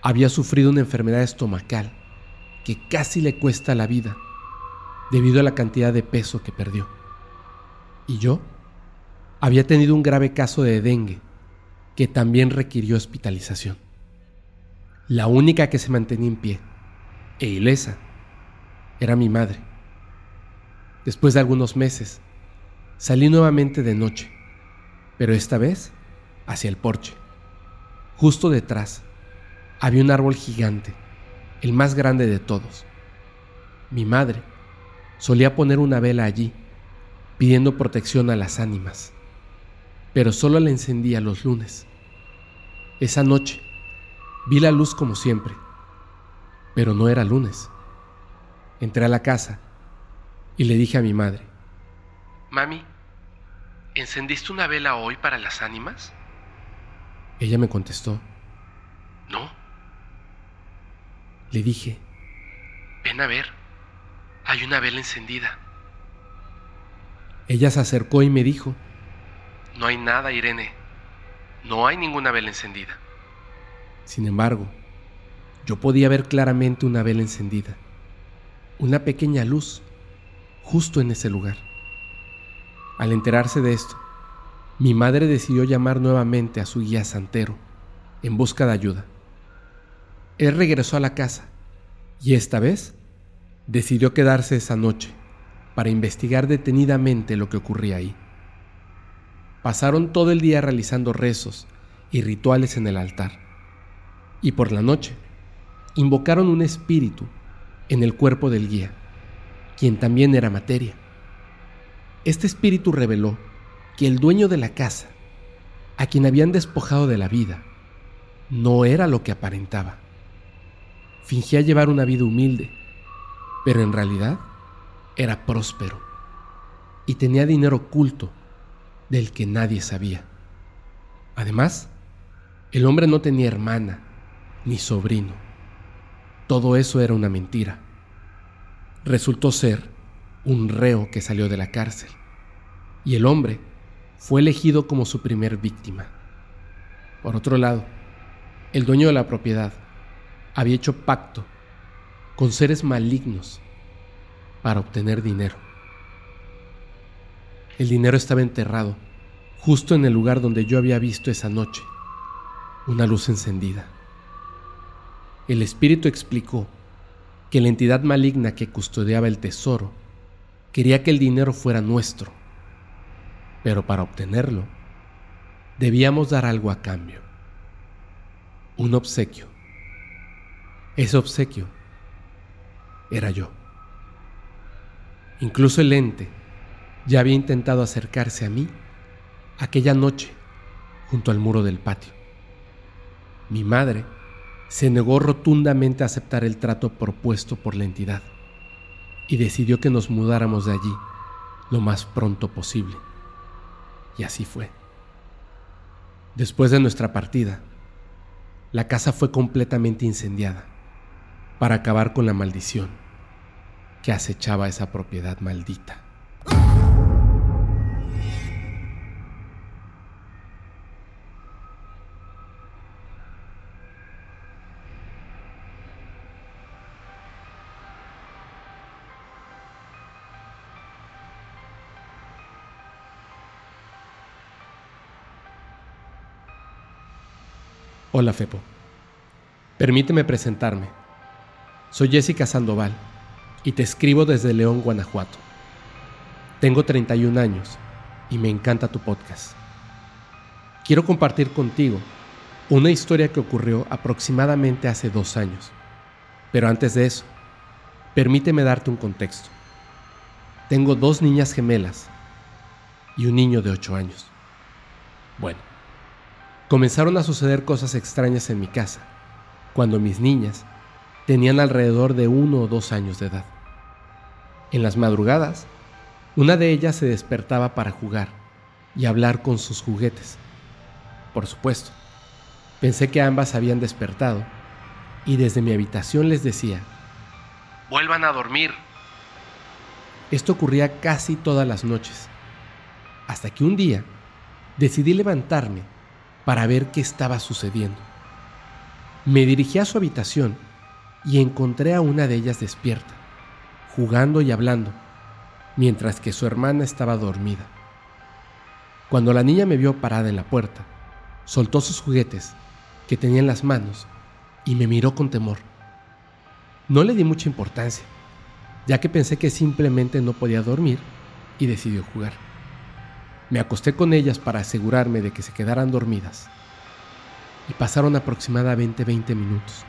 había sufrido una enfermedad estomacal que casi le cuesta la vida debido a la cantidad de peso que perdió. Y yo había tenido un grave caso de dengue que también requirió hospitalización. La única que se mantenía en pie e ilesa era mi madre. Después de algunos meses, salí nuevamente de noche, pero esta vez hacia el porche. Justo detrás había un árbol gigante, el más grande de todos. Mi madre solía poner una vela allí, pidiendo protección a las ánimas, pero solo la encendía los lunes. Esa noche vi la luz como siempre, pero no era lunes. Entré a la casa y le dije a mi madre, Mami, ¿encendiste una vela hoy para las ánimas? Ella me contestó, No. Le dije, Ven a ver, hay una vela encendida. Ella se acercó y me dijo, No hay nada, Irene. No hay ninguna vela encendida. Sin embargo, yo podía ver claramente una vela encendida, una pequeña luz, justo en ese lugar. Al enterarse de esto, mi madre decidió llamar nuevamente a su guía santero en busca de ayuda. Él regresó a la casa y esta vez decidió quedarse esa noche para investigar detenidamente lo que ocurría ahí. Pasaron todo el día realizando rezos y rituales en el altar y por la noche invocaron un espíritu en el cuerpo del guía, quien también era materia. Este espíritu reveló que el dueño de la casa, a quien habían despojado de la vida, no era lo que aparentaba. Fingía llevar una vida humilde, pero en realidad era próspero y tenía dinero oculto del que nadie sabía. Además, el hombre no tenía hermana ni sobrino. Todo eso era una mentira. Resultó ser un reo que salió de la cárcel y el hombre fue elegido como su primer víctima. Por otro lado, el dueño de la propiedad había hecho pacto con seres malignos para obtener dinero. El dinero estaba enterrado justo en el lugar donde yo había visto esa noche una luz encendida. El espíritu explicó que la entidad maligna que custodiaba el tesoro quería que el dinero fuera nuestro pero para obtenerlo, debíamos dar algo a cambio. Un obsequio. Ese obsequio era yo. Incluso el ente ya había intentado acercarse a mí aquella noche junto al muro del patio. Mi madre se negó rotundamente a aceptar el trato propuesto por la entidad y decidió que nos mudáramos de allí lo más pronto posible. Y así fue. Después de nuestra partida, la casa fue completamente incendiada para acabar con la maldición que acechaba esa propiedad maldita. Hola Fepo. Permíteme presentarme. Soy Jessica Sandoval y te escribo desde León, Guanajuato. Tengo 31 años y me encanta tu podcast. Quiero compartir contigo una historia que ocurrió aproximadamente hace dos años. Pero antes de eso, permíteme darte un contexto. Tengo dos niñas gemelas y un niño de 8 años. Bueno, Comenzaron a suceder cosas extrañas en mi casa, cuando mis niñas tenían alrededor de uno o dos años de edad. En las madrugadas, una de ellas se despertaba para jugar y hablar con sus juguetes. Por supuesto, pensé que ambas habían despertado y desde mi habitación les decía, vuelvan a dormir. Esto ocurría casi todas las noches, hasta que un día decidí levantarme para ver qué estaba sucediendo. Me dirigí a su habitación y encontré a una de ellas despierta, jugando y hablando, mientras que su hermana estaba dormida. Cuando la niña me vio parada en la puerta, soltó sus juguetes que tenía en las manos y me miró con temor. No le di mucha importancia, ya que pensé que simplemente no podía dormir y decidió jugar. Me acosté con ellas para asegurarme de que se quedaran dormidas. Y pasaron aproximadamente 20 minutos.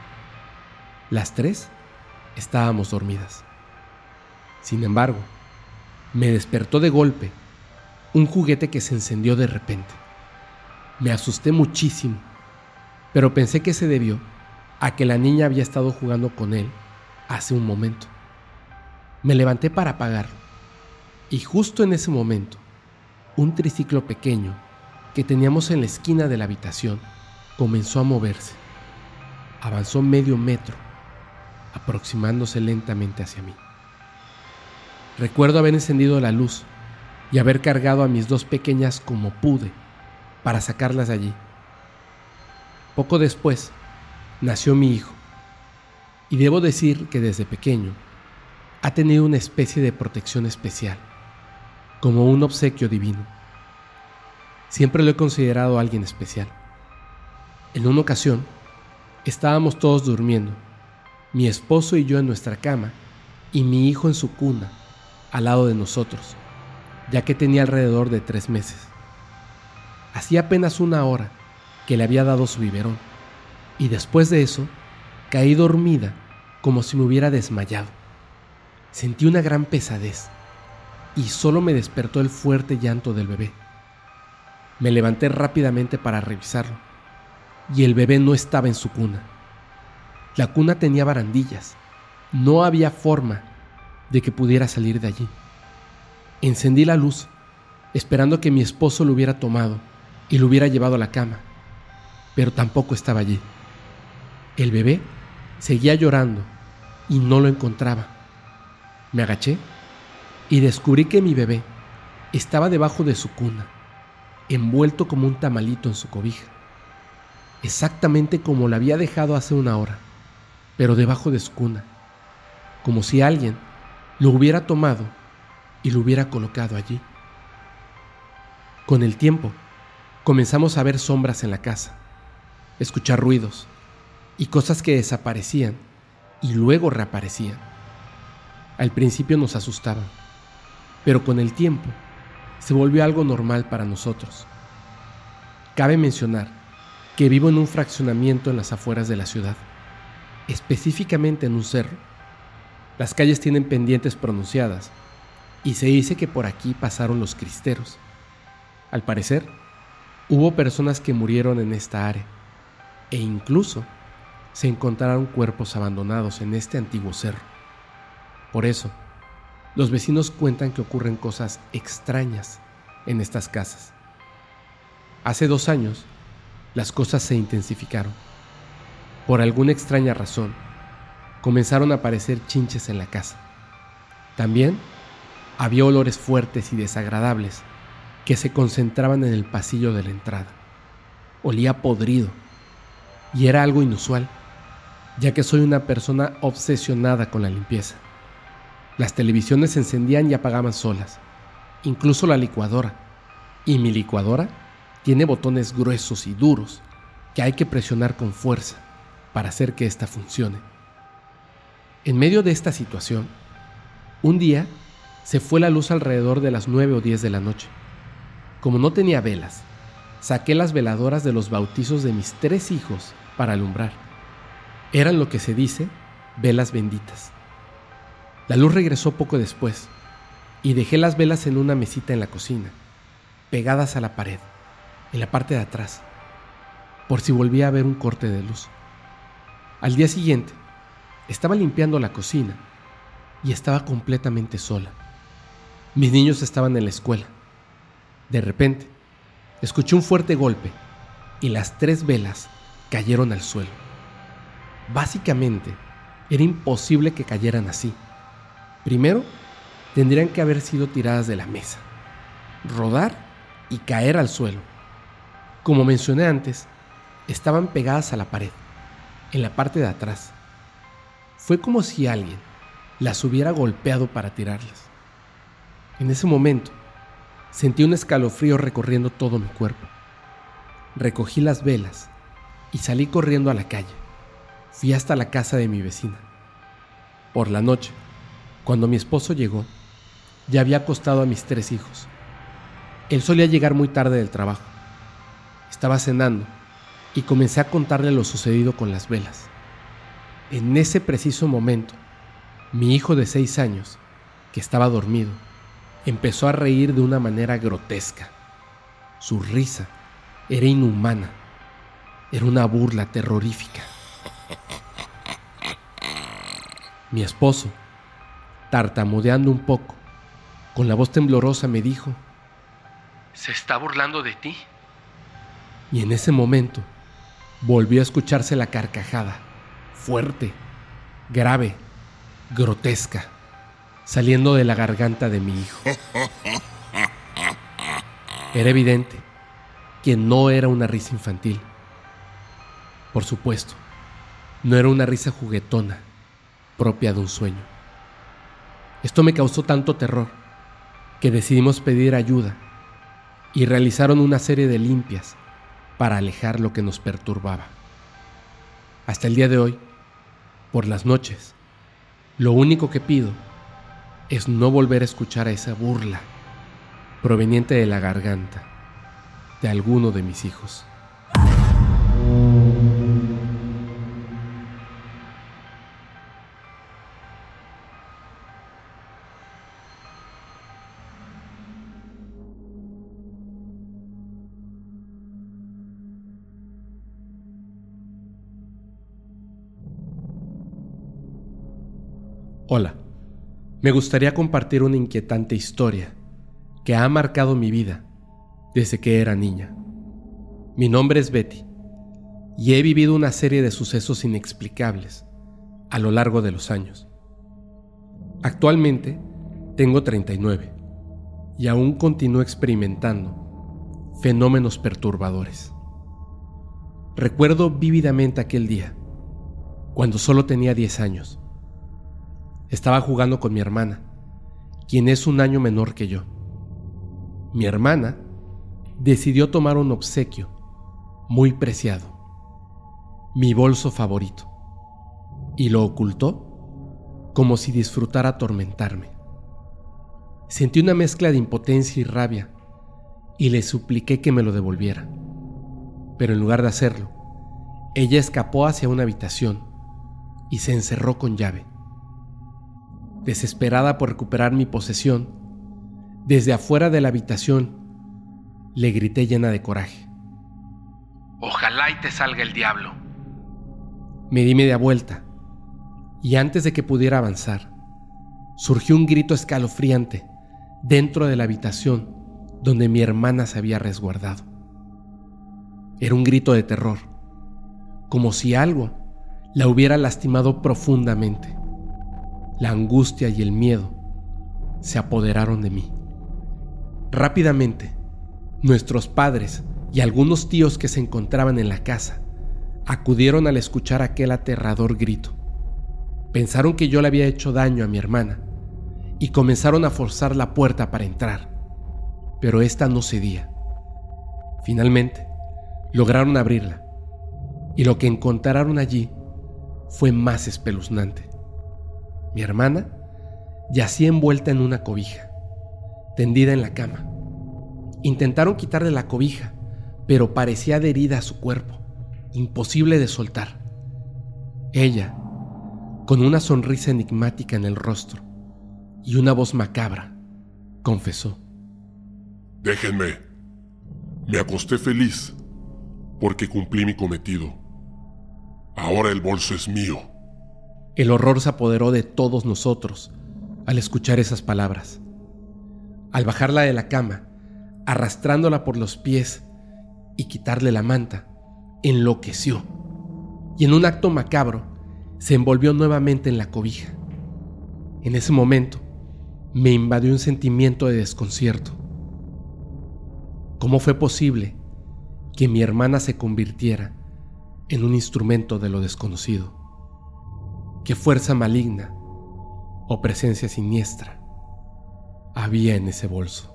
Las tres estábamos dormidas. Sin embargo, me despertó de golpe un juguete que se encendió de repente. Me asusté muchísimo, pero pensé que se debió a que la niña había estado jugando con él hace un momento. Me levanté para apagarlo y justo en ese momento, un triciclo pequeño que teníamos en la esquina de la habitación comenzó a moverse. Avanzó medio metro, aproximándose lentamente hacia mí. Recuerdo haber encendido la luz y haber cargado a mis dos pequeñas como pude para sacarlas de allí. Poco después nació mi hijo y debo decir que desde pequeño ha tenido una especie de protección especial, como un obsequio divino. Siempre lo he considerado alguien especial. En una ocasión, estábamos todos durmiendo, mi esposo y yo en nuestra cama y mi hijo en su cuna, al lado de nosotros, ya que tenía alrededor de tres meses. Hacía apenas una hora que le había dado su biberón, y después de eso caí dormida como si me hubiera desmayado. Sentí una gran pesadez y solo me despertó el fuerte llanto del bebé. Me levanté rápidamente para revisarlo y el bebé no estaba en su cuna. La cuna tenía barandillas. No había forma de que pudiera salir de allí. Encendí la luz, esperando que mi esposo lo hubiera tomado y lo hubiera llevado a la cama, pero tampoco estaba allí. El bebé seguía llorando y no lo encontraba. Me agaché y descubrí que mi bebé estaba debajo de su cuna, envuelto como un tamalito en su cobija, exactamente como lo había dejado hace una hora, pero debajo de su cuna, como si alguien lo hubiera tomado y lo hubiera colocado allí. Con el tiempo, comenzamos a ver sombras en la casa, escuchar ruidos y cosas que desaparecían y luego reaparecían. Al principio nos asustaban, pero con el tiempo se volvió algo normal para nosotros. Cabe mencionar que vivo en un fraccionamiento en las afueras de la ciudad, específicamente en un cerro las calles tienen pendientes pronunciadas y se dice que por aquí pasaron los cristeros. Al parecer, hubo personas que murieron en esta área e incluso se encontraron cuerpos abandonados en este antiguo cerro. Por eso, los vecinos cuentan que ocurren cosas extrañas en estas casas. Hace dos años, las cosas se intensificaron. Por alguna extraña razón, comenzaron a aparecer chinches en la casa. También había olores fuertes y desagradables que se concentraban en el pasillo de la entrada. Olía podrido y era algo inusual, ya que soy una persona obsesionada con la limpieza. Las televisiones se encendían y apagaban solas, incluso la licuadora. Y mi licuadora tiene botones gruesos y duros que hay que presionar con fuerza para hacer que ésta funcione. En medio de esta situación, un día se fue la luz alrededor de las 9 o 10 de la noche. Como no tenía velas, saqué las veladoras de los bautizos de mis tres hijos para alumbrar. Eran lo que se dice velas benditas. La luz regresó poco después y dejé las velas en una mesita en la cocina, pegadas a la pared, en la parte de atrás, por si volvía a haber un corte de luz. Al día siguiente, estaba limpiando la cocina y estaba completamente sola. Mis niños estaban en la escuela. De repente, escuché un fuerte golpe y las tres velas cayeron al suelo. Básicamente, era imposible que cayeran así. Primero, tendrían que haber sido tiradas de la mesa, rodar y caer al suelo. Como mencioné antes, estaban pegadas a la pared, en la parte de atrás. Fue como si alguien las hubiera golpeado para tirarlas. En ese momento, sentí un escalofrío recorriendo todo mi cuerpo. Recogí las velas y salí corriendo a la calle. Fui hasta la casa de mi vecina. Por la noche, cuando mi esposo llegó, ya había acostado a mis tres hijos. Él solía llegar muy tarde del trabajo. Estaba cenando y comencé a contarle lo sucedido con las velas. En ese preciso momento, mi hijo de seis años, que estaba dormido, empezó a reír de una manera grotesca. Su risa era inhumana. Era una burla terrorífica. Mi esposo, tartamudeando un poco, con la voz temblorosa me dijo, ¿Se está burlando de ti? Y en ese momento volvió a escucharse la carcajada, fuerte, grave, grotesca, saliendo de la garganta de mi hijo. Era evidente que no era una risa infantil. Por supuesto, no era una risa juguetona, propia de un sueño. Esto me causó tanto terror que decidimos pedir ayuda y realizaron una serie de limpias para alejar lo que nos perturbaba. Hasta el día de hoy, por las noches, lo único que pido es no volver a escuchar a esa burla proveniente de la garganta de alguno de mis hijos. Hola, me gustaría compartir una inquietante historia que ha marcado mi vida desde que era niña. Mi nombre es Betty y he vivido una serie de sucesos inexplicables a lo largo de los años. Actualmente tengo 39 y aún continúo experimentando fenómenos perturbadores. Recuerdo vívidamente aquel día, cuando solo tenía 10 años estaba jugando con mi hermana, quien es un año menor que yo. Mi hermana decidió tomar un obsequio muy preciado, mi bolso favorito, y lo ocultó como si disfrutara atormentarme. Sentí una mezcla de impotencia y rabia y le supliqué que me lo devolviera. Pero en lugar de hacerlo, ella escapó hacia una habitación y se encerró con llave desesperada por recuperar mi posesión, desde afuera de la habitación, le grité llena de coraje. Ojalá y te salga el diablo. Me di media vuelta y antes de que pudiera avanzar, surgió un grito escalofriante dentro de la habitación donde mi hermana se había resguardado. Era un grito de terror, como si algo la hubiera lastimado profundamente la angustia y el miedo se apoderaron de mí. Rápidamente, nuestros padres y algunos tíos que se encontraban en la casa acudieron al escuchar aquel aterrador grito. Pensaron que yo le había hecho daño a mi hermana y comenzaron a forzar la puerta para entrar, pero esta no cedía. Finalmente, lograron abrirla y lo que encontraron allí fue más espeluznante mi hermana, yacía envuelta en una cobija, tendida en la cama. Intentaron quitarle la cobija, pero parecía adherida a su cuerpo, imposible de soltar. Ella, con una sonrisa enigmática en el rostro y una voz macabra, confesó. Déjenme. Me acosté feliz porque cumplí mi cometido. Ahora el bolso es mío. El horror se apoderó de todos nosotros al escuchar esas palabras. Al bajarla de la cama, arrastrándola por los pies y quitarle la manta, enloqueció y en un acto macabro se envolvió nuevamente en la cobija. En ese momento me invadió un sentimiento de desconcierto. ¿Cómo fue posible que mi hermana se convirtiera en un instrumento de lo desconocido? ¿Qué fuerza maligna o presencia siniestra había en ese bolso?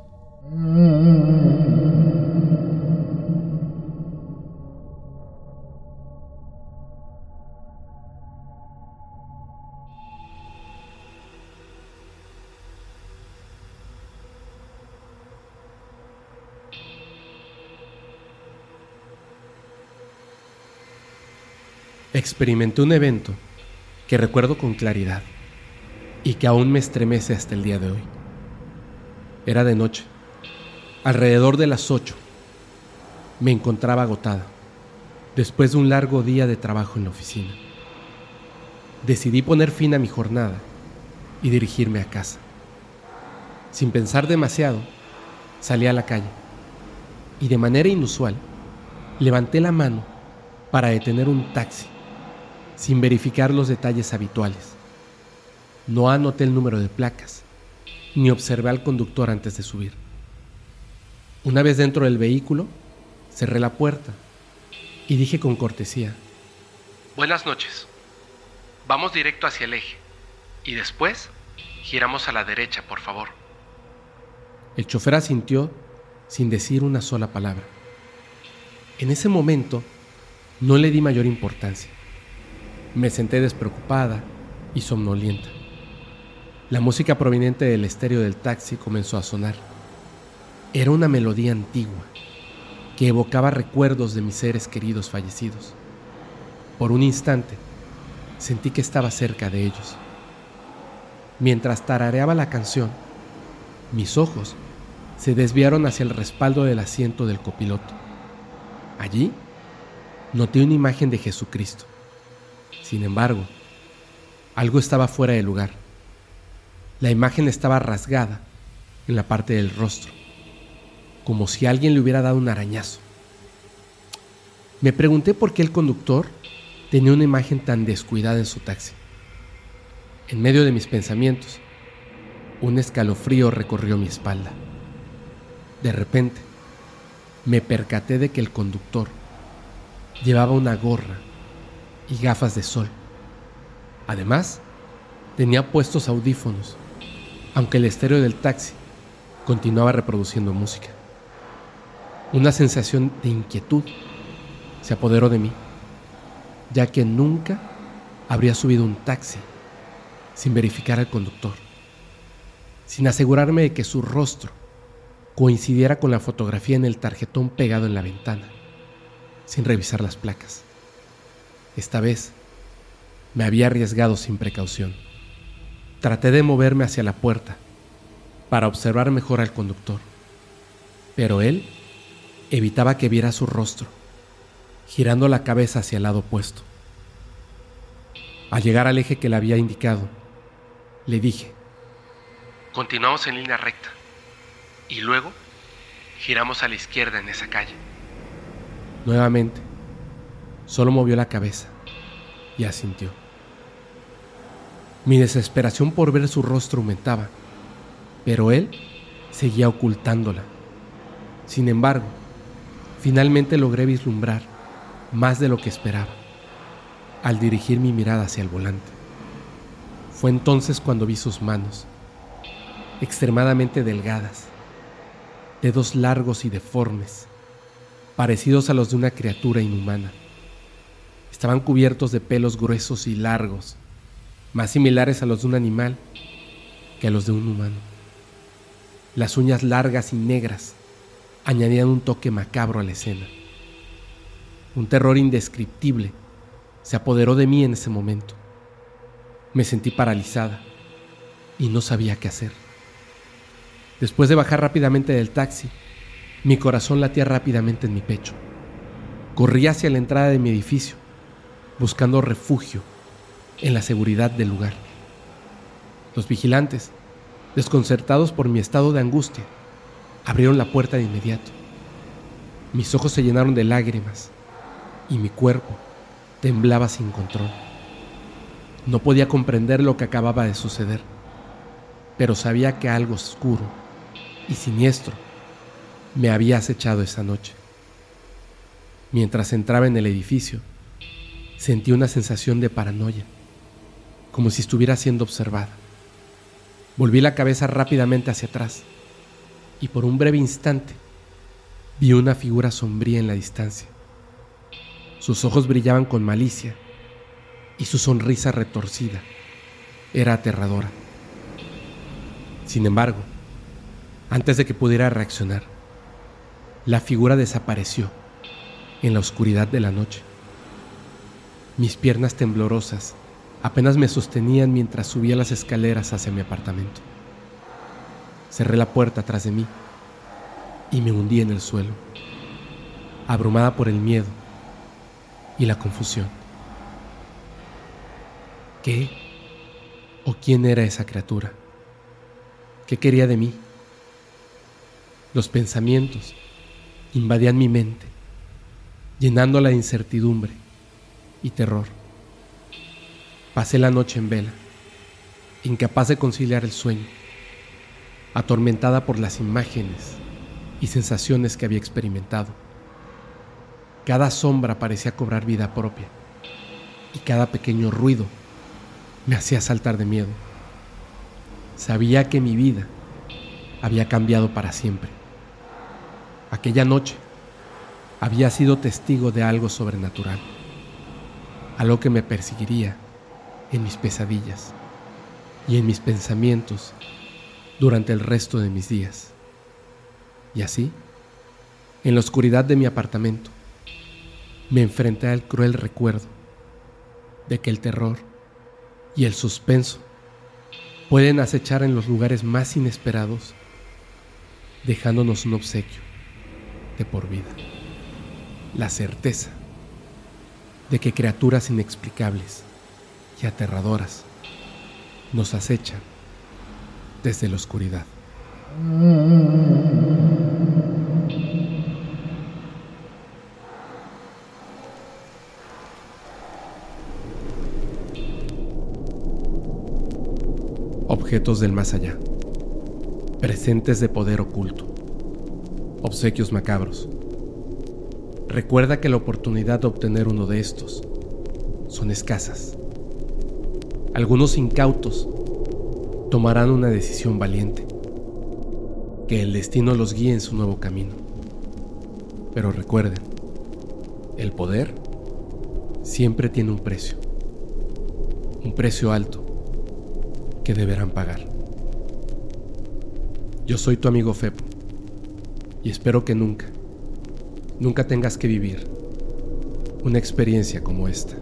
experimenté un evento que recuerdo con claridad y que aún me estremece hasta el día de hoy. Era de noche, alrededor de las 8. Me encontraba agotada, después de un largo día de trabajo en la oficina. Decidí poner fin a mi jornada y dirigirme a casa. Sin pensar demasiado, salí a la calle y de manera inusual levanté la mano para detener un taxi sin verificar los detalles habituales. No anoté el número de placas, ni observé al conductor antes de subir. Una vez dentro del vehículo, cerré la puerta y dije con cortesía, Buenas noches. Vamos directo hacia el eje y después giramos a la derecha, por favor. El chofer asintió sin decir una sola palabra. En ese momento no le di mayor importancia. Me senté despreocupada y somnolienta. La música proveniente del estéreo del taxi comenzó a sonar. Era una melodía antigua que evocaba recuerdos de mis seres queridos fallecidos. Por un instante sentí que estaba cerca de ellos. Mientras tarareaba la canción, mis ojos se desviaron hacia el respaldo del asiento del copiloto. Allí noté una imagen de Jesucristo. Sin embargo, algo estaba fuera de lugar. La imagen estaba rasgada en la parte del rostro, como si alguien le hubiera dado un arañazo. Me pregunté por qué el conductor tenía una imagen tan descuidada en su taxi. En medio de mis pensamientos, un escalofrío recorrió mi espalda. De repente, me percaté de que el conductor llevaba una gorra y gafas de sol. Además, tenía puestos audífonos, aunque el estéreo del taxi continuaba reproduciendo música. Una sensación de inquietud se apoderó de mí, ya que nunca habría subido un taxi sin verificar al conductor, sin asegurarme de que su rostro coincidiera con la fotografía en el tarjetón pegado en la ventana, sin revisar las placas. Esta vez me había arriesgado sin precaución. Traté de moverme hacia la puerta para observar mejor al conductor, pero él evitaba que viera su rostro, girando la cabeza hacia el lado opuesto. Al llegar al eje que le había indicado, le dije, Continuamos en línea recta y luego giramos a la izquierda en esa calle. Nuevamente, Solo movió la cabeza y asintió. Mi desesperación por ver su rostro aumentaba, pero él seguía ocultándola. Sin embargo, finalmente logré vislumbrar más de lo que esperaba al dirigir mi mirada hacia el volante. Fue entonces cuando vi sus manos, extremadamente delgadas, dedos largos y deformes, parecidos a los de una criatura inhumana. Estaban cubiertos de pelos gruesos y largos, más similares a los de un animal que a los de un humano. Las uñas largas y negras añadían un toque macabro a la escena. Un terror indescriptible se apoderó de mí en ese momento. Me sentí paralizada y no sabía qué hacer. Después de bajar rápidamente del taxi, mi corazón latía rápidamente en mi pecho. Corrí hacia la entrada de mi edificio buscando refugio en la seguridad del lugar. Los vigilantes Desconcertados por mi estado de angustia, abrieron la puerta de inmediato. Mis ojos se llenaron de lágrimas y mi cuerpo temblaba sin control. No podía comprender lo que acababa de suceder, pero sabía que algo oscuro y siniestro me había acechado esa noche. Mientras entraba en el edificio, sentí una sensación de paranoia, como si estuviera siendo observada. Volví la cabeza rápidamente hacia atrás y por un breve instante vi una figura sombría en la distancia. Sus ojos brillaban con malicia y su sonrisa retorcida era aterradora. Sin embargo, antes de que pudiera reaccionar, la figura desapareció en la oscuridad de la noche. Mis piernas temblorosas apenas me sostenían mientras subía las escaleras hacia mi apartamento. Cerré la puerta tras de mí y me hundí en el suelo, abrumada por el miedo y la confusión. ¿Qué o quién era esa criatura? ¿Qué quería de mí? Los pensamientos invadían mi mente, llenándola de incertidumbre y terror. Pasé la noche en vela, incapaz de conciliar el sueño, atormentada por las imágenes y sensaciones que había experimentado. Cada sombra parecía cobrar vida propia y cada pequeño ruido me hacía saltar de miedo. Sabía que mi vida había cambiado para siempre. Aquella noche había sido testigo de algo sobrenatural, algo que me perseguiría en mis pesadillas y en mis pensamientos durante el resto de mis días. Y así, en la oscuridad de mi apartamento, me enfrenté al cruel recuerdo de que el terror y el suspenso pueden acechar en los lugares más inesperados, dejándonos un obsequio de por vida. La certeza de que criaturas inexplicables y aterradoras nos acechan desde la oscuridad. Objetos del más allá, presentes de poder oculto, obsequios macabros. Recuerda que la oportunidad de obtener uno de estos son escasas. Algunos incautos tomarán una decisión valiente, que el destino los guíe en su nuevo camino. Pero recuerden, el poder siempre tiene un precio, un precio alto que deberán pagar. Yo soy tu amigo Fepo y espero que nunca, nunca tengas que vivir una experiencia como esta.